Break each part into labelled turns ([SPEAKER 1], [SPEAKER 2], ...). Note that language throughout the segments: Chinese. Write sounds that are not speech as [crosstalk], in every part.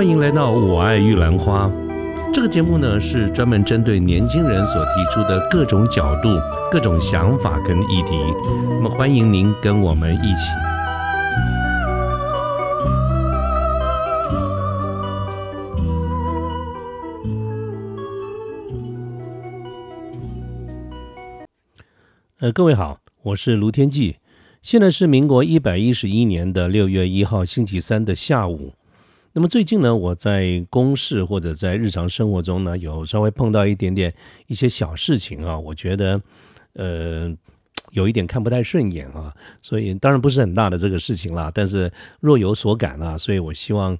[SPEAKER 1] 欢迎来到《我爱玉兰花》这个节目呢，是专门针对年轻人所提出的各种角度、各种想法跟议题。那么，欢迎您跟我们一起。呃，各位好，我是卢天记。现在是民国一百一十一年的六月一号星期三的下午。那么最近呢，我在公事或者在日常生活中呢，有稍微碰到一点点一些小事情啊，我觉得呃有一点看不太顺眼啊，所以当然不是很大的这个事情啦，但是若有所感啊，所以我希望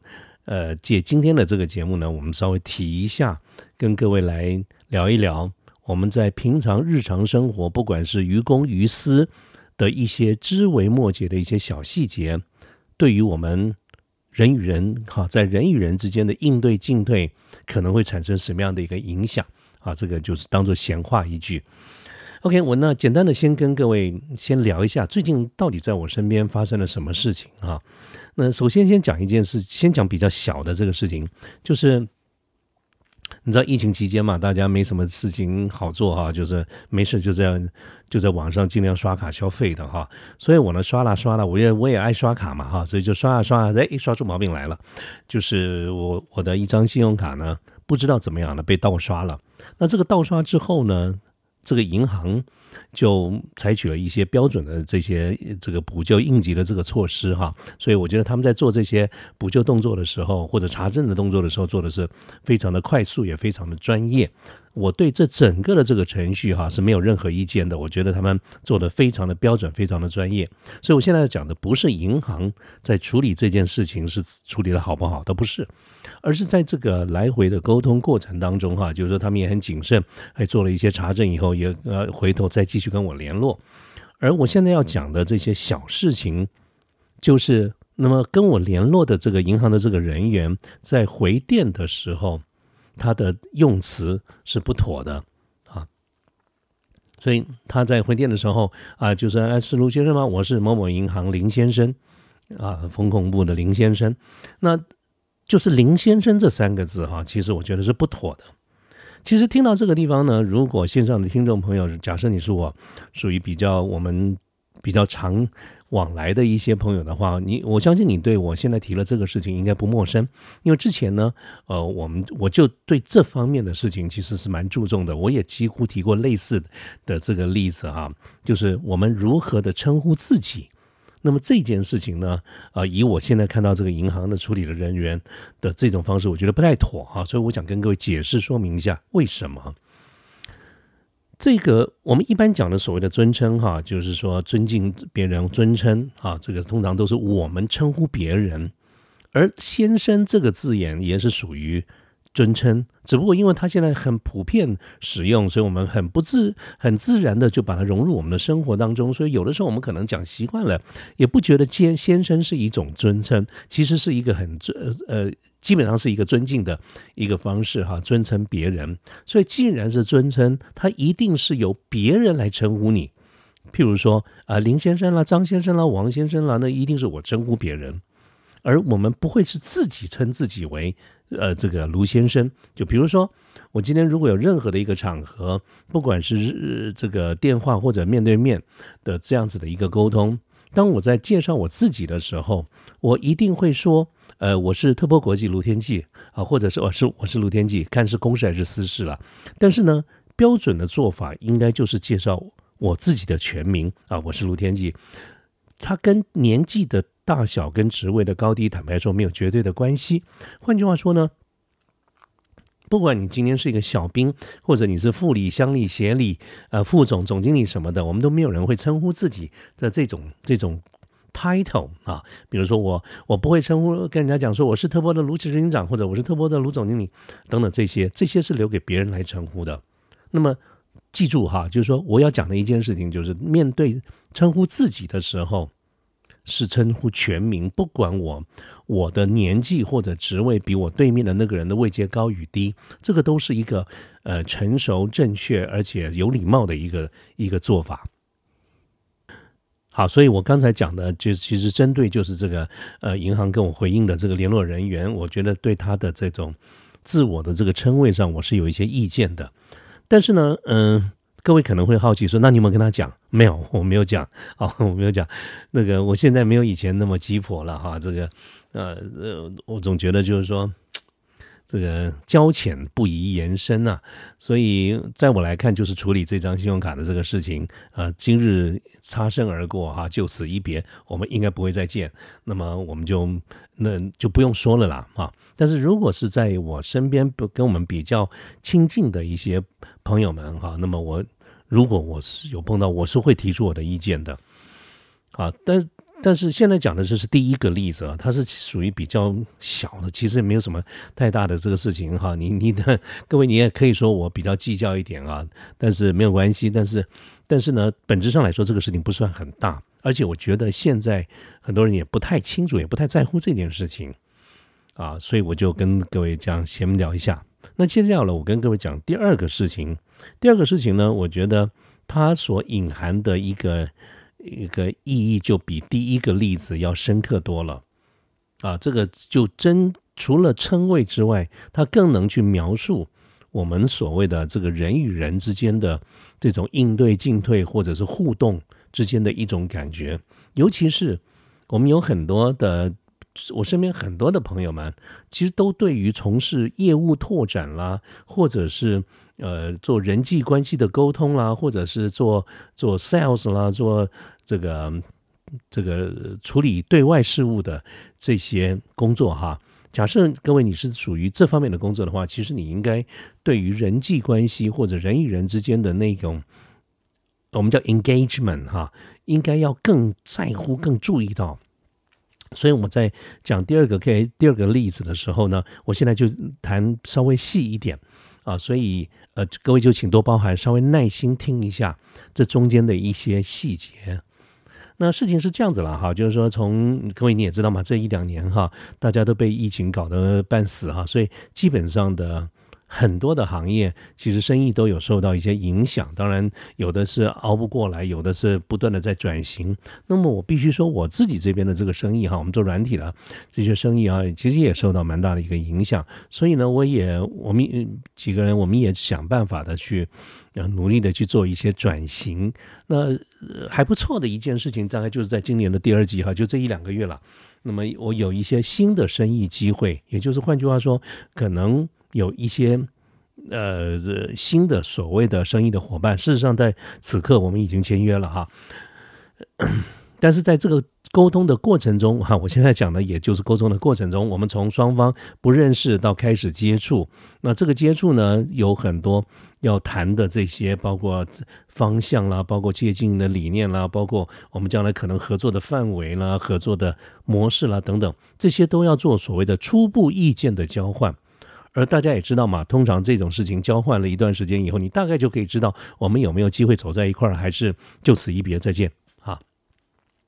[SPEAKER 1] 呃借今天的这个节目呢，我们稍微提一下，跟各位来聊一聊我们在平常日常生活，不管是于公于私的一些枝微末节的一些小细节，对于我们。人与人哈，在人与人之间的应对进退，可能会产生什么样的一个影响啊？这个就是当做闲话一句。OK，我呢简单的先跟各位先聊一下，最近到底在我身边发生了什么事情啊？那首先先讲一件事，先讲比较小的这个事情，就是。你知道疫情期间嘛，大家没什么事情好做哈，就是没事就这样就在网上尽量刷卡消费的哈。所以我呢刷了刷了，我也我也爱刷卡嘛哈，所以就刷啊刷啊，哎，刷出毛病来了，就是我我的一张信用卡呢，不知道怎么样了，被盗刷了。那这个盗刷之后呢，这个银行。就采取了一些标准的这些这个补救应急的这个措施哈，所以我觉得他们在做这些补救动作的时候，或者查证的动作的时候，做的是非常的快速，也非常的专业。我对这整个的这个程序哈是没有任何意见的，我觉得他们做的非常的标准，非常的专业。所以我现在讲的不是银行在处理这件事情是处理的好不好，倒不是。而是在这个来回的沟通过程当中，哈，就是说他们也很谨慎，还做了一些查证以后，也呃回头再继续跟我联络。而我现在要讲的这些小事情，就是那么跟我联络的这个银行的这个人员在回电的时候，他的用词是不妥的啊。所以他在回电的时候啊，就是哎是卢先生吗？我是某某银行林先生啊，风控部的林先生。那就是林先生这三个字哈，其实我觉得是不妥的。其实听到这个地方呢，如果线上的听众朋友，假设你是我属于比较我们比较常往来的一些朋友的话，你我相信你对我现在提了这个事情应该不陌生，因为之前呢，呃，我们我就对这方面的事情其实是蛮注重的，我也几乎提过类似的这个例子哈，就是我们如何的称呼自己。那么这件事情呢，啊，以我现在看到这个银行的处理的人员的这种方式，我觉得不太妥啊，所以我想跟各位解释说明一下为什么。这个我们一般讲的所谓的尊称哈，就是说尊敬别人尊称啊，这个通常都是我们称呼别人，而先生这个字眼也是属于。尊称，只不过因为它现在很普遍使用，所以我们很不自很自然的就把它融入我们的生活当中。所以有的时候我们可能讲习惯了，也不觉得先先生是一种尊称，其实是一个很尊呃，基本上是一个尊敬的一个方式哈，尊称别人。所以既然是尊称，他一定是由别人来称呼你。譬如说啊，林先生啦、张先生啦、王先生啦，那一定是我称呼别人，而我们不会是自己称自己为。呃，这个卢先生，就比如说，我今天如果有任何的一个场合，不管是这个电话或者面对面的这样子的一个沟通，当我在介绍我自己的时候，我一定会说，呃，我是特波国际卢天记啊，或者是我是我是卢天记，看是公事还是私事了。但是呢，标准的做法应该就是介绍我自己的全名啊，我是卢天记，他跟年纪的。大小跟职位的高低，坦白说没有绝对的关系。换句话说呢，不管你今天是一个小兵，或者你是副理、乡里、协理、呃副总、总经理什么的，我们都没有人会称呼自己的这种这种 title 啊。比如说我，我不会称呼跟人家讲说我是特波的卢执行长，或者我是特波的卢总经理等等这些，这些是留给别人来称呼的。那么记住哈，就是说我要讲的一件事情，就是面对称呼自己的时候。是称呼全名，不管我我的年纪或者职位比我对面的那个人的位阶高与低，这个都是一个呃成熟、正确而且有礼貌的一个一个做法。好，所以我刚才讲的，就其实针对就是这个呃，银行跟我回应的这个联络人员，我觉得对他的这种自我的这个称谓上，我是有一些意见的。但是呢，嗯，各位可能会好奇说，那你有没有跟他讲？没有，我没有讲。哦，我没有讲。那个，我现在没有以前那么鸡婆了哈。这个，呃呃，我总觉得就是说。这个交浅不宜延伸啊，所以在我来看，就是处理这张信用卡的这个事情，呃，今日擦身而过哈，就此一别，我们应该不会再见。那么我们就那就不用说了啦啊。但是如果是在我身边不跟我们比较亲近的一些朋友们哈，那么我如果我是有碰到，我是会提出我的意见的。好，但。但是现在讲的这是第一个例子啊，它是属于比较小的，其实没有什么太大的这个事情哈。你你的各位，你也可以说我比较计较一点啊，但是没有关系。但是但是呢，本质上来说，这个事情不算很大，而且我觉得现在很多人也不太清楚，也不太在乎这件事情啊，所以我就跟各位这样闲聊一下。那接下来我跟各位讲第二个事情，第二个事情呢，我觉得它所隐含的一个。一个意义就比第一个例子要深刻多了啊！这个就真除了称谓之外，它更能去描述我们所谓的这个人与人之间的这种应对进退或者是互动之间的一种感觉。尤其是我们有很多的，我身边很多的朋友们，其实都对于从事业务拓展啦，或者是。呃，做人际关系的沟通啦，或者是做做 sales 啦，做这个这个处理对外事务的这些工作哈。假设各位你是属于这方面的工作的话，其实你应该对于人际关系或者人与人之间的那种我们叫 engagement 哈，应该要更在乎、更注意到。所以我在讲第二个 K 第二个例子的时候呢，我现在就谈稍微细一点。啊，所以呃，各位就请多包涵，稍微耐心听一下这中间的一些细节。那事情是这样子了哈，就是说从各位你也知道嘛，这一两年哈，大家都被疫情搞得半死哈，所以基本上的。很多的行业其实生意都有受到一些影响，当然有的是熬不过来，有的是不断的在转型。那么我必须说，我自己这边的这个生意哈，我们做软体的这些生意啊，其实也受到蛮大的一个影响。所以呢，我也我们几个人，我们也想办法的去努力的去做一些转型。那还不错的一件事情，大概就是在今年的第二季哈，就这一两个月了。那么我有一些新的生意机会，也就是换句话说，可能。有一些呃新的所谓的生意的伙伴，事实上在此刻我们已经签约了哈，[clears throat] 但是在这个沟通的过程中哈，我现在讲的也就是沟通的过程中，我们从双方不认识到开始接触，那这个接触呢有很多要谈的这些，包括方向啦，包括接近的理念啦，包括我们将来可能合作的范围啦、合作的模式啦等等，这些都要做所谓的初步意见的交换。而大家也知道嘛，通常这种事情交换了一段时间以后，你大概就可以知道我们有没有机会走在一块儿，还是就此一别再见啊。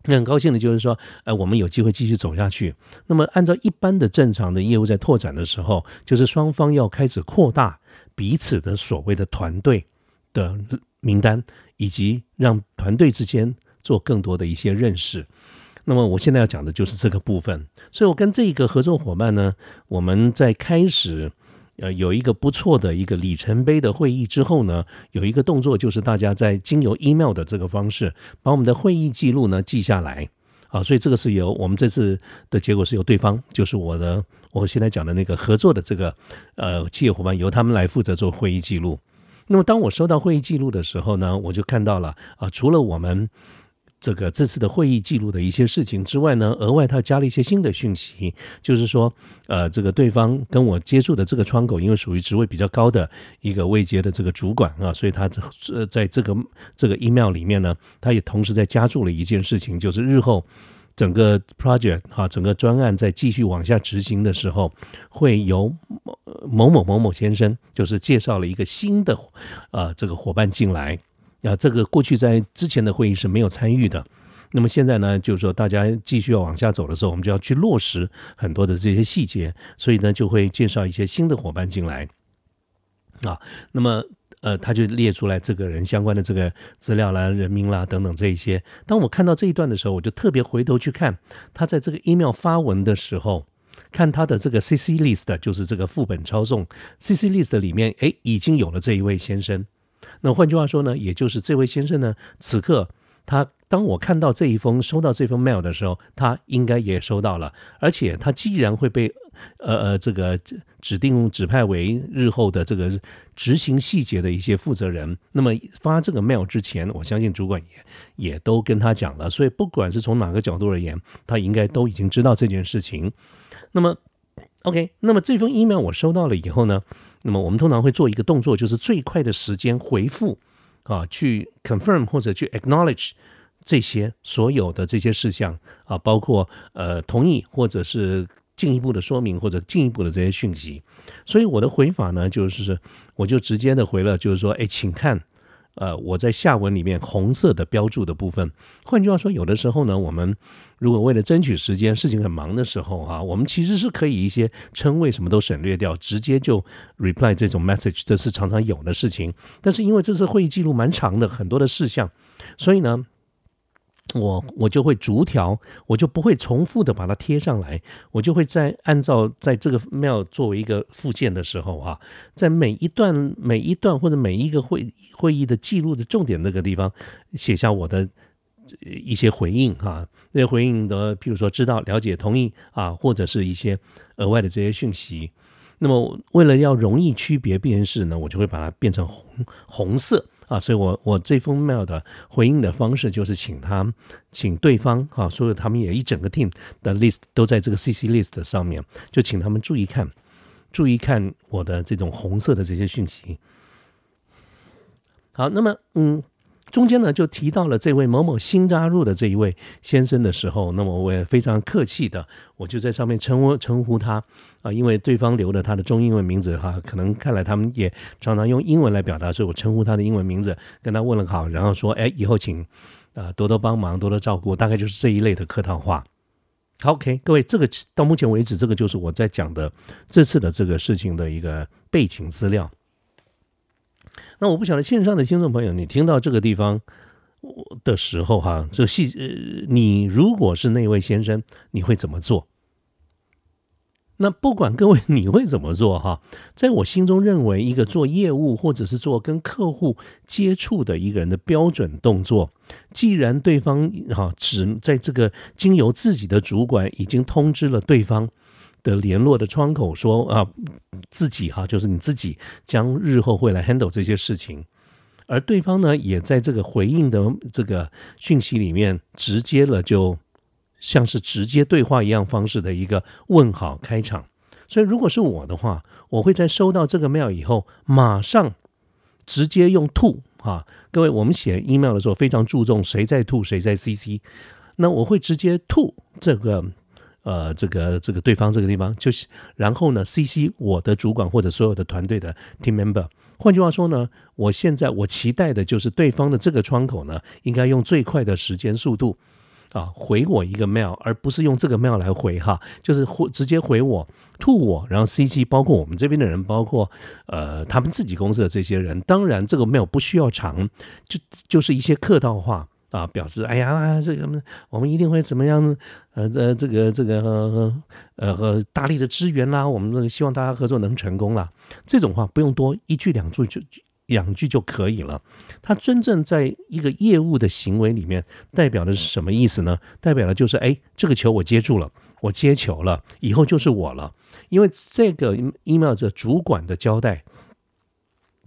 [SPEAKER 1] 那很高兴的就是说，呃，我们有机会继续走下去。那么，按照一般的正常的业务在拓展的时候，就是双方要开始扩大彼此的所谓的团队的名单，以及让团队之间做更多的一些认识。那么我现在要讲的就是这个部分，所以我跟这个合作伙伴呢，我们在开始呃有一个不错的一个里程碑的会议之后呢，有一个动作就是大家在经由 email 的这个方式，把我们的会议记录呢记下来啊，所以这个是由我们这次的结果是由对方，就是我的我现在讲的那个合作的这个呃企业伙伴，由他们来负责做会议记录。那么当我收到会议记录的时候呢，我就看到了啊，除了我们。这个这次的会议记录的一些事情之外呢，额外他加了一些新的讯息，就是说，呃，这个对方跟我接触的这个窗口，因为属于职位比较高的一个位阶的这个主管啊，所以他呃在这个这个 email 里面呢，他也同时在加注了一件事情，就是日后整个 project 哈，整个专案在继续往下执行的时候，会由某某某某先生，就是介绍了一个新的呃这个伙伴进来。啊，这个过去在之前的会议是没有参与的，那么现在呢，就是说大家继续要往下走的时候，我们就要去落实很多的这些细节，所以呢，就会介绍一些新的伙伴进来。啊，那么呃，他就列出来这个人相关的这个资料啦、人名啦等等这一些。当我看到这一段的时候，我就特别回头去看他在这个 email 发文的时候，看他的这个 CC list，就是这个副本抄送 CC list 里面，哎，已经有了这一位先生。那换句话说呢，也就是这位先生呢，此刻他当我看到这一封收到这封 mail 的时候，他应该也收到了，而且他既然会被呃呃这个指定指派为日后的这个执行细节的一些负责人，那么发这个 mail 之前，我相信主管也也都跟他讲了，所以不管是从哪个角度而言，他应该都已经知道这件事情。那么 OK，那么这封 email 我收到了以后呢？那么我们通常会做一个动作，就是最快的时间回复啊，去 confirm 或者去 acknowledge 这些所有的这些事项啊，包括呃同意或者是进一步的说明或者进一步的这些讯息。所以我的回法呢，就是我就直接的回了，就是说，哎，请看。呃，我在下文里面红色的标注的部分，换句话说，有的时候呢，我们如果为了争取时间，事情很忙的时候啊，我们其实是可以一些称谓什么都省略掉，直接就 reply 这种 message，这是常常有的事情。但是因为这次会议记录蛮长的，很多的事项，所以呢。我我就会逐条，我就不会重复的把它贴上来，我就会在按照在这个 mail 作为一个附件的时候啊，在每一段每一段或者每一个会会议的记录的重点那个地方写下我的一些回应哈，那些回应的，譬如说知道、了解、同意啊，或者是一些额外的这些讯息。那么为了要容易区别辨识呢，我就会把它变成红红色。啊，所以我我这封 mail 的回应的方式就是请他请对方哈，所有他们也一整个 team 的 list 都在这个 CC list 上面，就请他们注意看，注意看我的这种红色的这些讯息。好，那么嗯。中间呢，就提到了这位某某新加入的这一位先生的时候，那么我也非常客气的，我就在上面称呼称呼他啊，因为对方留了他的中英文名字哈，可能看来他们也常常用英文来表达，所以我称呼他的英文名字，跟他问了好，然后说，哎，以后请啊多多帮忙，多多照顾，大概就是这一类的客套话。好，OK，各位，这个到目前为止，这个就是我在讲的这次的这个事情的一个背景资料。那我不晓得线上的听众朋友，你听到这个地方的时候，哈，这细呃，你如果是那位先生，你会怎么做？那不管各位你会怎么做，哈，在我心中认为，一个做业务或者是做跟客户接触的一个人的标准动作，既然对方哈只在这个经由自己的主管已经通知了对方。的联络的窗口说啊，自己哈，就是你自己将日后会来 handle 这些事情，而对方呢，也在这个回应的这个讯息里面，直接了，就像是直接对话一样方式的一个问好开场。所以如果是我的话，我会在收到这个 mail 以后，马上直接用 to 哈，各位，我们写 email 的时候非常注重谁在 to 谁在 cc，那我会直接 to 这个。呃，这个这个对方这个地方就是，然后呢，C C 我的主管或者所有的团队的 team member。换句话说呢，我现在我期待的就是对方的这个窗口呢，应该用最快的时间速度啊回我一个 mail，而不是用这个 mail 来回哈，就是回直接回我，to 我，然后 C C 包括我们这边的人，包括呃他们自己公司的这些人，当然这个 mail 不需要长，就就是一些客套话。啊，表示哎呀，这个我们一定会怎么样？呃，这这个这个呃和大力的支援啦，我们希望大家合作能成功啦。这种话不用多，一句两句就两句就可以了。他真正在一个业务的行为里面，代表的是什么意思呢？代表的就是哎，这个球我接住了，我接球了，以后就是我了。因为这个 email 的主管的交代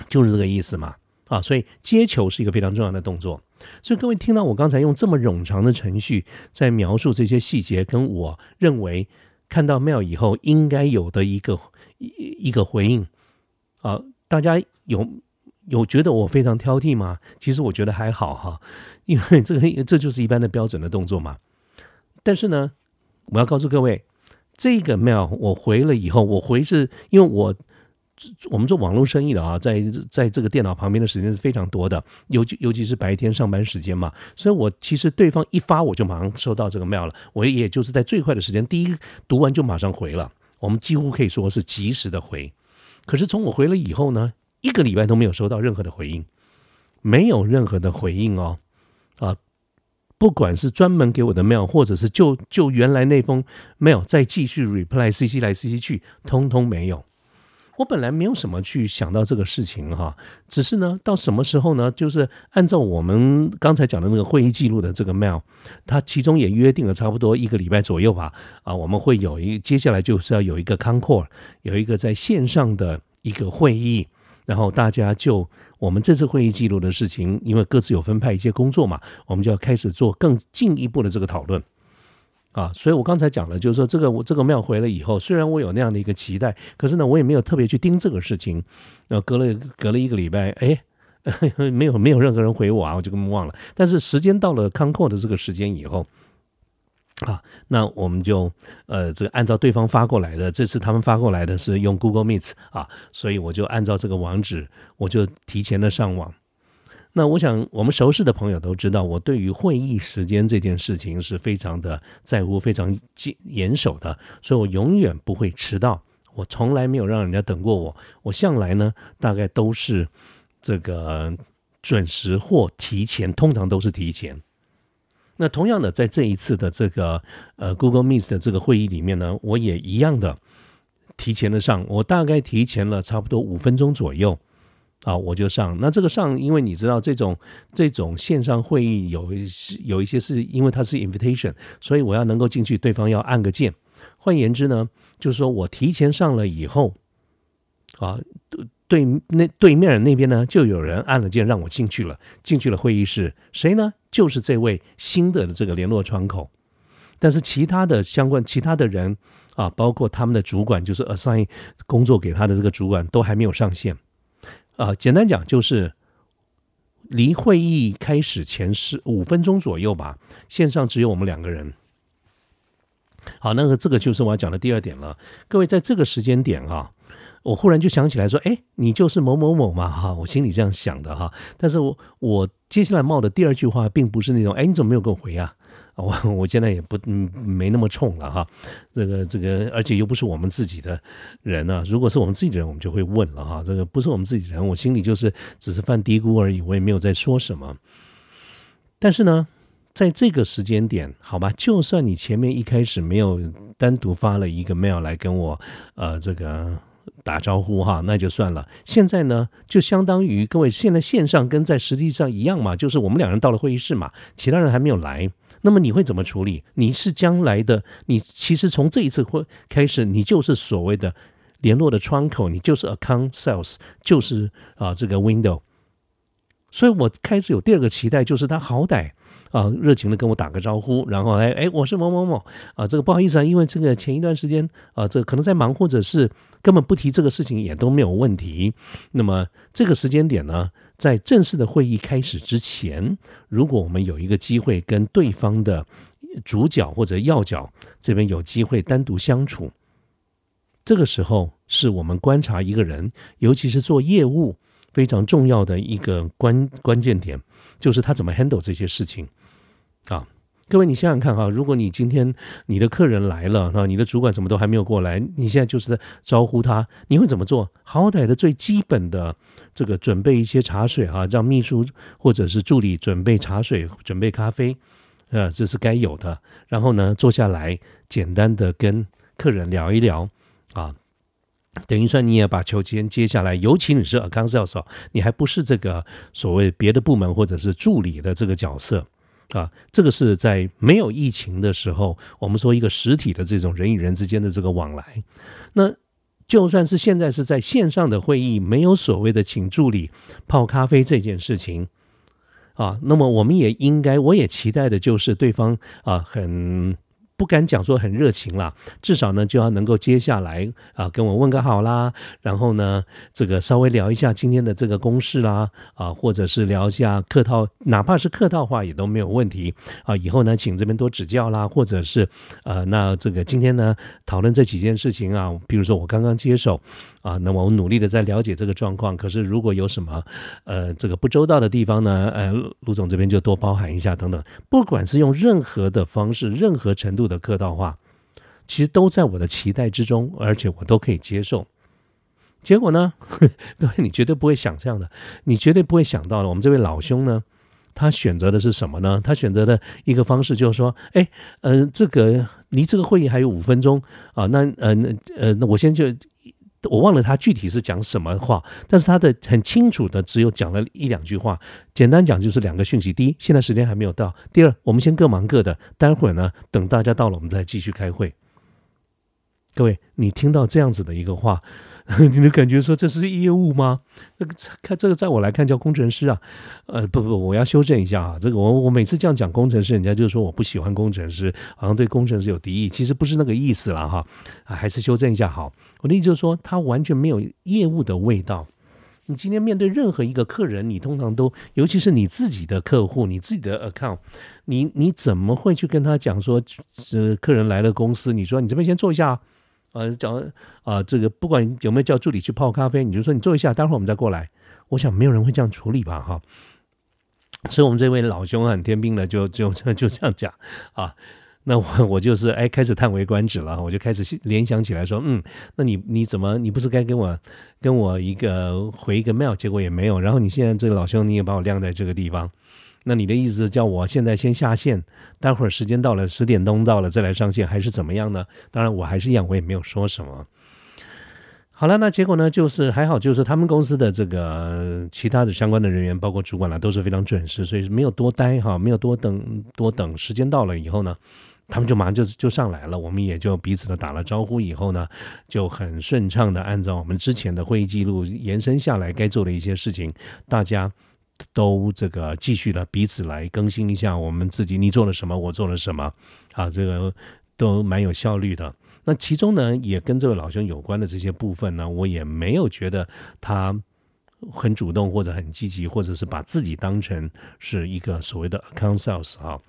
[SPEAKER 1] 就是这个意思嘛。啊，所以接球是一个非常重要的动作。所以各位听到我刚才用这么冗长的程序在描述这些细节，跟我认为看到 mail 以后应该有的一个一一个回应啊，大家有有觉得我非常挑剔吗？其实我觉得还好哈，因为这个这就是一般的标准的动作嘛。但是呢，我要告诉各位，这个 mail 我回了以后，我回是因为我。我们做网络生意的啊，在在这个电脑旁边的时间是非常多的，尤其尤其是白天上班时间嘛，所以我其实对方一发我就马上收到这个 mail 了，我也就是在最快的时间，第一读完就马上回了，我们几乎可以说是及时的回。可是从我回了以后呢，一个礼拜都没有收到任何的回应，没有任何的回应哦，啊，不管是专门给我的 mail，或者是就就原来那封 mail 再继续 reply，cc 来 cc 去，通通没有。我本来没有什么去想到这个事情哈，只是呢，到什么时候呢？就是按照我们刚才讲的那个会议记录的这个 mail，它其中也约定了差不多一个礼拜左右吧。啊，我们会有一接下来就是要有一个 concord，有一个在线上的一个会议，然后大家就我们这次会议记录的事情，因为各自有分派一些工作嘛，我们就要开始做更进一步的这个讨论。啊，所以我刚才讲了，就是说这个我这个庙回了以后，虽然我有那样的一个期待，可是呢，我也没有特别去盯这个事情。然后隔了隔了一个礼拜，哎，[laughs] 没有没有任何人回我啊，我就根本忘了。但是时间到了康扣的这个时间以后，啊，那我们就呃这个按照对方发过来的，这次他们发过来的是用 Google Meet 啊，所以我就按照这个网址，我就提前的上网。那我想，我们熟识的朋友都知道，我对于会议时间这件事情是非常的在乎、非常严守的，所以我永远不会迟到。我从来没有让人家等过我，我向来呢，大概都是这个准时或提前，通常都是提前。那同样的，在这一次的这个呃 Google Meet 的这个会议里面呢，我也一样的提前了上，我大概提前了差不多五分钟左右。啊，我就上。那这个上，因为你知道，这种这种线上会议有有一些是因为它是 invitation，所以我要能够进去，对方要按个键。换言之呢，就是说我提前上了以后，啊，对那对面那边呢，就有人按了键让我进去了，进去了会议室。谁呢？就是这位新的这个联络窗口。但是其他的相关其他的人啊，包括他们的主管，就是 assign 工作给他的这个主管，都还没有上线。啊，简单讲就是离会议开始前十五分钟左右吧，线上只有我们两个人。好，那个这个就是我要讲的第二点了。各位在这个时间点啊，我忽然就想起来说，哎，你就是某某某嘛，哈，我心里这样想的哈。但是我我接下来冒的第二句话，并不是那种，哎，你怎么没有给我回啊？我我现在也不嗯没那么冲了哈，这个这个，而且又不是我们自己的人啊。如果是我们自己的人，我们就会问了哈。这个不是我们自己人，我心里就是只是犯嘀咕而已，我也没有在说什么。但是呢，在这个时间点，好吧，就算你前面一开始没有单独发了一个 mail 来跟我呃这个打招呼哈，那就算了。现在呢，就相当于各位现在线上跟在实际上一样嘛，就是我们两人到了会议室嘛，其他人还没有来。那么你会怎么处理？你是将来的，你其实从这一次会开始，你就是所谓的联络的窗口，你就是 account sales，就是啊这个 window。所以我开始有第二个期待，就是他好歹。啊，热情的跟我打个招呼，然后哎哎，我是某某某啊，这个不好意思啊，因为这个前一段时间啊，这可能在忙，或者是根本不提这个事情也都没有问题。那么这个时间点呢，在正式的会议开始之前，如果我们有一个机会跟对方的主角或者要角这边有机会单独相处，这个时候是我们观察一个人，尤其是做业务非常重要的一个关关键点，就是他怎么 handle 这些事情。啊，各位，你想想看哈，如果你今天你的客人来了，那你的主管怎么都还没有过来，你现在就是在招呼他，你会怎么做？好歹的最基本的这个准备一些茶水哈，让秘书或者是助理准备茶水、准备咖啡，呃，这是该有的。然后呢，坐下来简单的跟客人聊一聊啊，等于说你也把球先接下来，尤其你是 account sales，你还不是这个所谓别的部门或者是助理的这个角色。啊，这个是在没有疫情的时候，我们说一个实体的这种人与人之间的这个往来。那就算是现在是在线上的会议，没有所谓的请助理泡咖啡这件事情啊，那么我们也应该，我也期待的就是对方啊很。不敢讲说很热情啦，至少呢就要能够接下来啊跟我问个好啦，然后呢这个稍微聊一下今天的这个公事啦啊，或者是聊一下客套，哪怕是客套话也都没有问题啊。以后呢请这边多指教啦，或者是呃那这个今天呢讨论这几件事情啊，比如说我刚刚接手啊，那么我努力的在了解这个状况。可是如果有什么呃这个不周到的地方呢，呃卢总这边就多包涵一下等等。不管是用任何的方式，任何程度。的客套话，其实都在我的期待之中，而且我都可以接受。结果呢，[laughs] 各位你绝对不会想象的，你绝对不会想到的，我们这位老兄呢，他选择的是什么呢？他选择的一个方式就是说，哎，嗯，这个离这个会议还有五分钟啊，那呃呃，那我先就。我忘了他具体是讲什么话，但是他的很清楚的只有讲了一两句话，简单讲就是两个讯息：第一，现在时间还没有到；第二，我们先各忙各的，待会儿呢，等大家到了，我们再继续开会。各位，你听到这样子的一个话。[laughs] 你的感觉说这是业务吗？那个看这个，在我来看叫工程师啊。呃，不不，我要修正一下啊。这个我我每次这样讲工程师，人家就说我不喜欢工程师，好像对工程师有敌意。其实不是那个意思了哈。还是修正一下好。我的意思就是说，他完全没有业务的味道。你今天面对任何一个客人，你通常都，尤其是你自己的客户，你自己的 account，你你怎么会去跟他讲说，呃，客人来了公司，你说你这边先坐一下。呃，讲啊，这个不管有没有叫助理去泡咖啡，你就说你坐一下，待会儿我们再过来。我想没有人会这样处理吧，哈。所以，我们这位老兄很天兵的，就就 [laughs] 就这样讲啊。那我我就是哎，开始叹为观止了，我就开始联想起来说，嗯，那你你怎么你不是该跟我跟我一个回一个 mail，结果也没有，然后你现在这个老兄你也把我晾在这个地方。那你的意思叫我现在先下线，待会儿时间到了十点钟到了再来上线，还是怎么样呢？当然我还是一样，我也没有说什么。好了，那结果呢？就是还好，就是他们公司的这个其他的相关的人员，包括主管啦，都是非常准时，所以没有多待哈，没有多等多等。时间到了以后呢，他们就马上就就上来了，我们也就彼此的打了招呼以后呢，就很顺畅的按照我们之前的会议记录延伸下来该做的一些事情，大家。都这个继续的彼此来更新一下我们自己，你做了什么，我做了什么，啊，这个都蛮有效率的。那其中呢，也跟这位老兄有关的这些部分呢，我也没有觉得他很主动或者很积极，或者是把自己当成是一个所谓的 account sales 啊。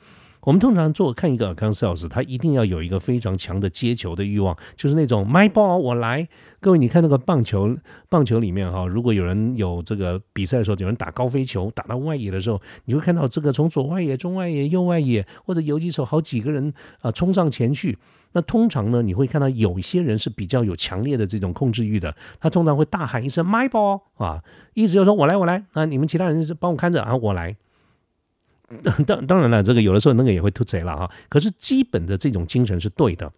[SPEAKER 1] 我们通常做看一个 account sales，他一定要有一个非常强的接球的欲望，就是那种 my ball 我来。各位，你看那个棒球，棒球里面哈，如果有人有这个比赛的时候，有人打高飞球打到外野的时候，你会看到这个从左外野、中外野、右外野或者游击手好几个人啊冲上前去。那通常呢，你会看到有一些人是比较有强烈的这种控制欲的，他通常会大喊一声 my ball 啊，意思就是说我来我来，那你们其他人是帮我看着啊，我来。[laughs] 当当然了，这个有的时候那个也会突贼了哈。可是基本的这种精神是对的。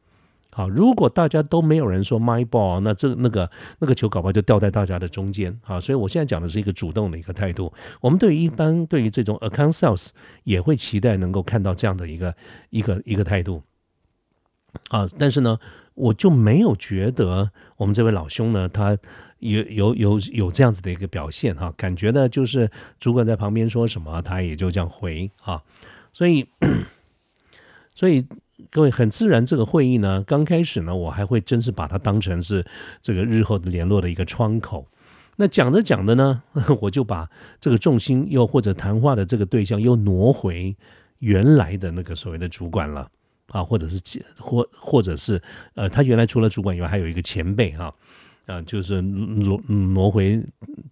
[SPEAKER 1] 好，如果大家都没有人说 my ball，那这那个那个球搞不好就掉在大家的中间啊。所以我现在讲的是一个主动的一个态度。我们对于一般对于这种 account sales 也会期待能够看到这样的一个一个一个态度啊。但是呢，我就没有觉得我们这位老兄呢，他。有有有有这样子的一个表现哈，感觉呢就是主管在旁边说什么，他也就这样回啊，所以所以各位很自然，这个会议呢刚开始呢，我还会真是把它当成是这个日后的联络的一个窗口。那讲着讲着呢，[laughs] 我就把这个重心又或者谈话的这个对象又挪回原来的那个所谓的主管了啊，或者是或或者是呃，他原来除了主管以外，还有一个前辈哈。啊就是挪挪回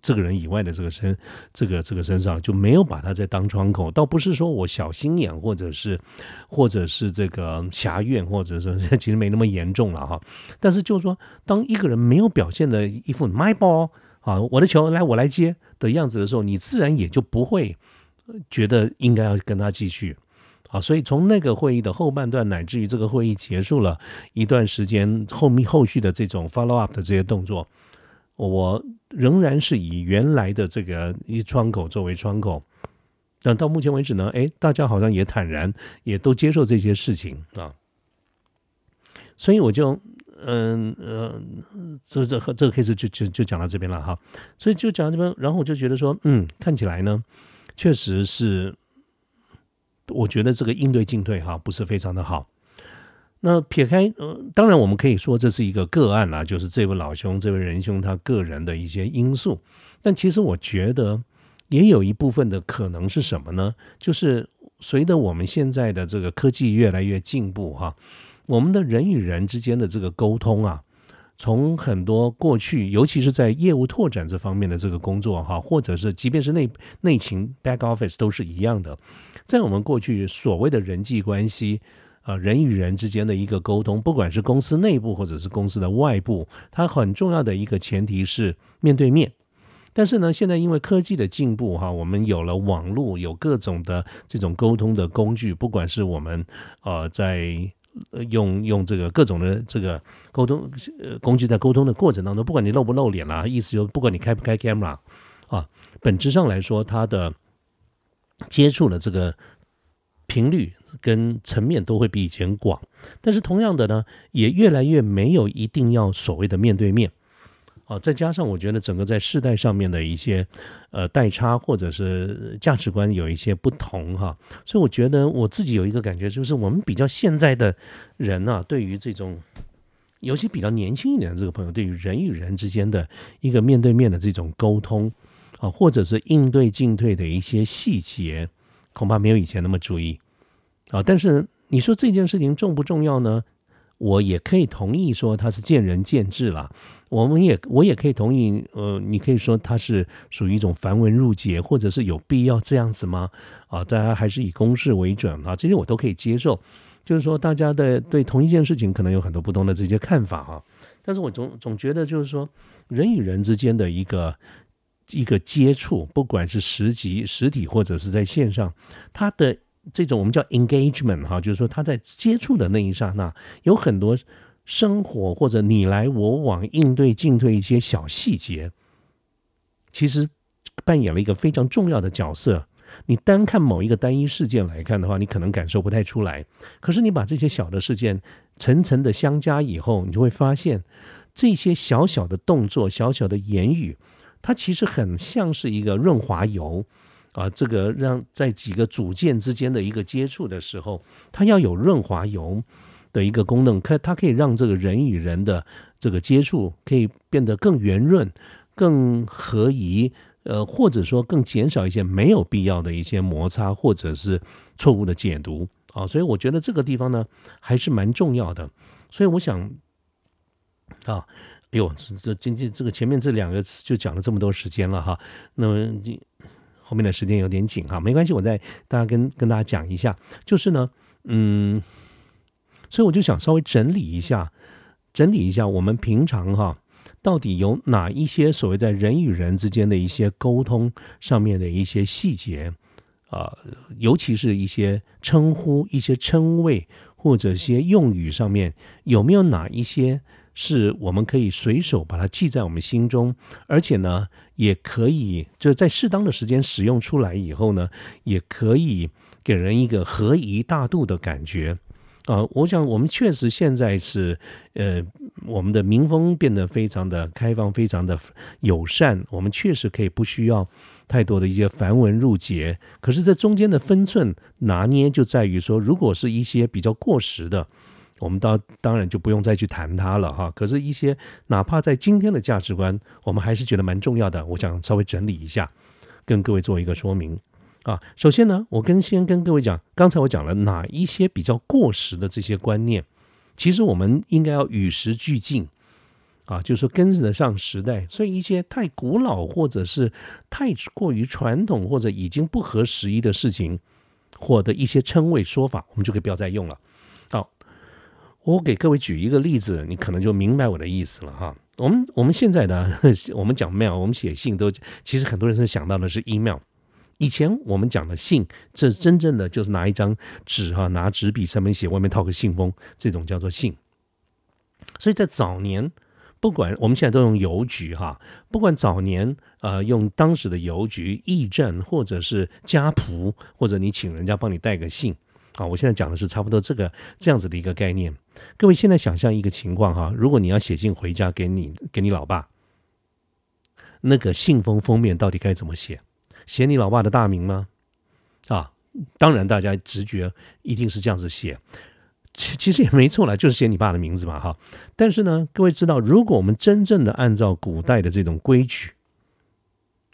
[SPEAKER 1] 这个人以外的这个身，这个这个身上就没有把他再当窗口。倒不是说我小心眼，或者是或者是这个狭怨，或者说 [laughs] 其实没那么严重了哈。但是就是说，当一个人没有表现的一副 my ball 啊，我的球来我来接的样子的时候，你自然也就不会觉得应该要跟他继续。啊，所以从那个会议的后半段，乃至于这个会议结束了一段时间，后面后续的这种 follow up 的这些动作，我仍然是以原来的这个一窗口作为窗口。但到目前为止呢，哎，大家好像也坦然，也都接受这些事情啊。所以我就，嗯呃，这这这个 case 就就就讲到这边了哈。所以就讲到这边，然后我就觉得说，嗯，看起来呢，确实是。我觉得这个应对进退哈不是非常的好。那撇开呃，当然我们可以说这是一个个案啦，就是这位老兄、这位仁兄他个人的一些因素。但其实我觉得也有一部分的可能是什么呢？就是随着我们现在的这个科技越来越进步哈，我们的人与人之间的这个沟通啊。从很多过去，尤其是在业务拓展这方面的这个工作哈，或者是即便是内内勤 back office 都是一样的，在我们过去所谓的人际关系，呃人与人之间的一个沟通，不管是公司内部或者是公司的外部，它很重要的一个前提是面对面。但是呢，现在因为科技的进步，哈，我们有了网络，有各种的这种沟通的工具，不管是我们呃在用用这个各种的这个沟通呃工具，在沟通的过程当中，不管你露不露脸啦，意思就不管你开不开 camera 啊，本质上来说，它的接触的这个频率跟层面都会比以前广。但是同样的呢，也越来越没有一定要所谓的面对面。哦，再加上我觉得整个在世代上面的一些呃代差，或者是价值观有一些不同哈，所以我觉得我自己有一个感觉，就是我们比较现在的人呢，对于这种尤其比较年轻一点的这个朋友，对于人与人之间的一个面对面的这种沟通啊，或者是应对进退的一些细节，恐怕没有以前那么注意啊。但是你说这件事情重不重要呢？我也可以同意说它是见仁见智了。我们也我也可以同意，呃，你可以说它是属于一种繁文缛节，或者是有必要这样子吗？啊，大家还是以公式为准啊，这些我都可以接受。就是说，大家的对同一件事情可能有很多不同的这些看法啊。但是我总总觉得，就是说，人与人之间的一个一个接触，不管是实际实体或者是在线上，它的这种我们叫 engagement 哈，就是说他在接触的那一刹那，有很多。生活或者你来我往应对进退一些小细节，其实扮演了一个非常重要的角色。你单看某一个单一事件来看的话，你可能感受不太出来。可是你把这些小的事件层层的相加以后，你就会发现这些小小的动作、小小的言语，它其实很像是一个润滑油啊。这个让在几个组件之间的一个接触的时候，它要有润滑油。的一个功能，可它可以让这个人与人的这个接触可以变得更圆润、更合宜，呃，或者说更减少一些没有必要的一些摩擦或者是错误的解读啊。所以我觉得这个地方呢还是蛮重要的。所以我想啊，哎呦，这这今天这个前面这两个词就讲了这么多时间了哈，那么你后面的时间有点紧哈，没关系，我再大家跟跟大家讲一下，就是呢，嗯。所以我就想稍微整理一下，整理一下我们平常哈，到底有哪一些所谓在人与人之间的一些沟通上面的一些细节啊，尤其是一些称呼、一些称谓或者一些用语上面，有没有哪一些是我们可以随手把它记在我们心中，而且呢，也可以就在适当的时间使用出来以后呢，也可以给人一个合宜大度的感觉。啊，我想我们确实现在是，呃，我们的民风变得非常的开放，非常的友善。我们确实可以不需要太多的一些繁文缛节。可是这中间的分寸拿捏就在于说，如果是一些比较过时的，我们当当然就不用再去谈它了哈。可是，一些哪怕在今天的价值观，我们还是觉得蛮重要的。我想稍微整理一下，跟各位做一个说明。啊，首先呢，我跟先跟各位讲，刚才我讲了哪一些比较过时的这些观念，其实我们应该要与时俱进，啊，就是跟得上时代。所以一些太古老或者是太过于传统或者已经不合时宜的事情，或的一些称谓说法，我们就可以不要再用了。我给各位举一个例子，你可能就明白我的意思了哈。我们我们现在呢，[laughs] 我们讲 mail，我们写信都其实很多人是想到的是 email。以前我们讲的信，这真正的就是拿一张纸哈，拿纸笔上面写，外面套个信封，这种叫做信。所以在早年，不管我们现在都用邮局哈，不管早年呃用当时的邮局、驿站，或者是家仆，或者你请人家帮你带个信啊，我现在讲的是差不多这个这样子的一个概念。各位现在想象一个情况哈，如果你要写信回家给你给你老爸，那个信封封面到底该怎么写？写你老爸的大名吗？啊，当然，大家直觉一定是这样子写，其其实也没错了，就是写你爸的名字嘛，哈。但是呢，各位知道，如果我们真正的按照古代的这种规矩，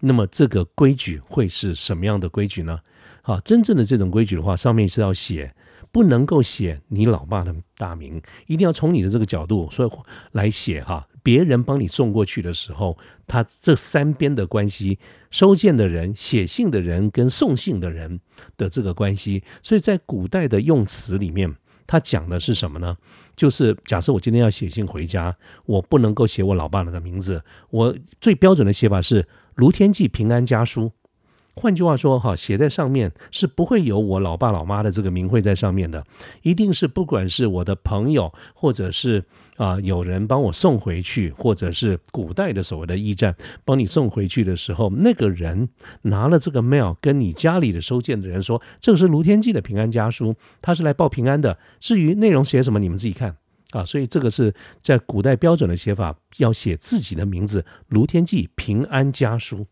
[SPEAKER 1] 那么这个规矩会是什么样的规矩呢？好，真正的这种规矩的话，上面是要写，不能够写你老爸的大名，一定要从你的这个角度说来写哈。别人帮你送过去的时候，他这三边的关系，收件的人、写信的人跟送信的人的这个关系，所以在古代的用词里面，他讲的是什么呢？就是假设我今天要写信回家，我不能够写我老爸的名字，我最标准的写法是卢天记平安家书。换句话说，哈，写在上面是不会有我老爸老妈的这个名讳在上面的，一定是不管是我的朋友，或者是啊有人帮我送回去，或者是古代的所谓的驿站帮你送回去的时候，那个人拿了这个 mail 跟你家里的收件的人说，这个是卢天记的平安家书，他是来报平安的。至于内容写什么，你们自己看啊。所以这个是在古代标准的写法，要写自己的名字，卢天记平安家书。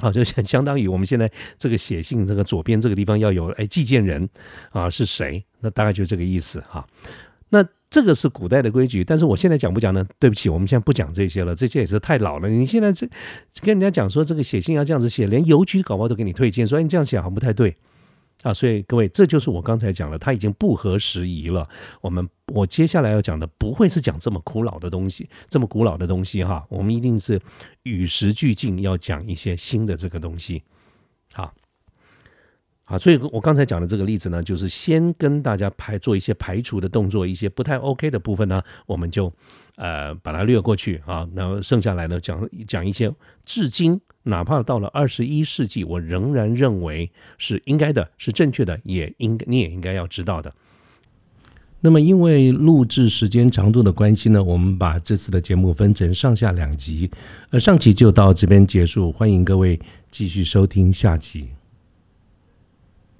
[SPEAKER 1] 好，就相相当于我们现在这个写信，这个左边这个地方要有哎寄件人啊是谁？那大概就这个意思哈。那这个是古代的规矩，但是我现在讲不讲呢？对不起，我们现在不讲这些了，这些也是太老了。你现在这跟人家讲说这个写信要这样子写，连邮局搞不好都给你推荐，说你这样写好像不太对。啊，所以各位，这就是我刚才讲了，它已经不合时宜了。我们我接下来要讲的不会是讲这么古老的东西，这么古老的东西哈。我们一定是与时俱进，要讲一些新的这个东西。好，好，所以我刚才讲的这个例子呢，就是先跟大家排做一些排除的动作，一些不太 OK 的部分呢，我们就呃把它略过去啊。然后剩下来呢，讲讲一些至今。哪怕到了二十一世纪，我仍然认为是应该的，是正确的，也应你也应该要知道的。那么，因为录制时间长度的关系呢，我们把这次的节目分成上下两集，呃，上集就到这边结束，欢迎各位继续收听下集。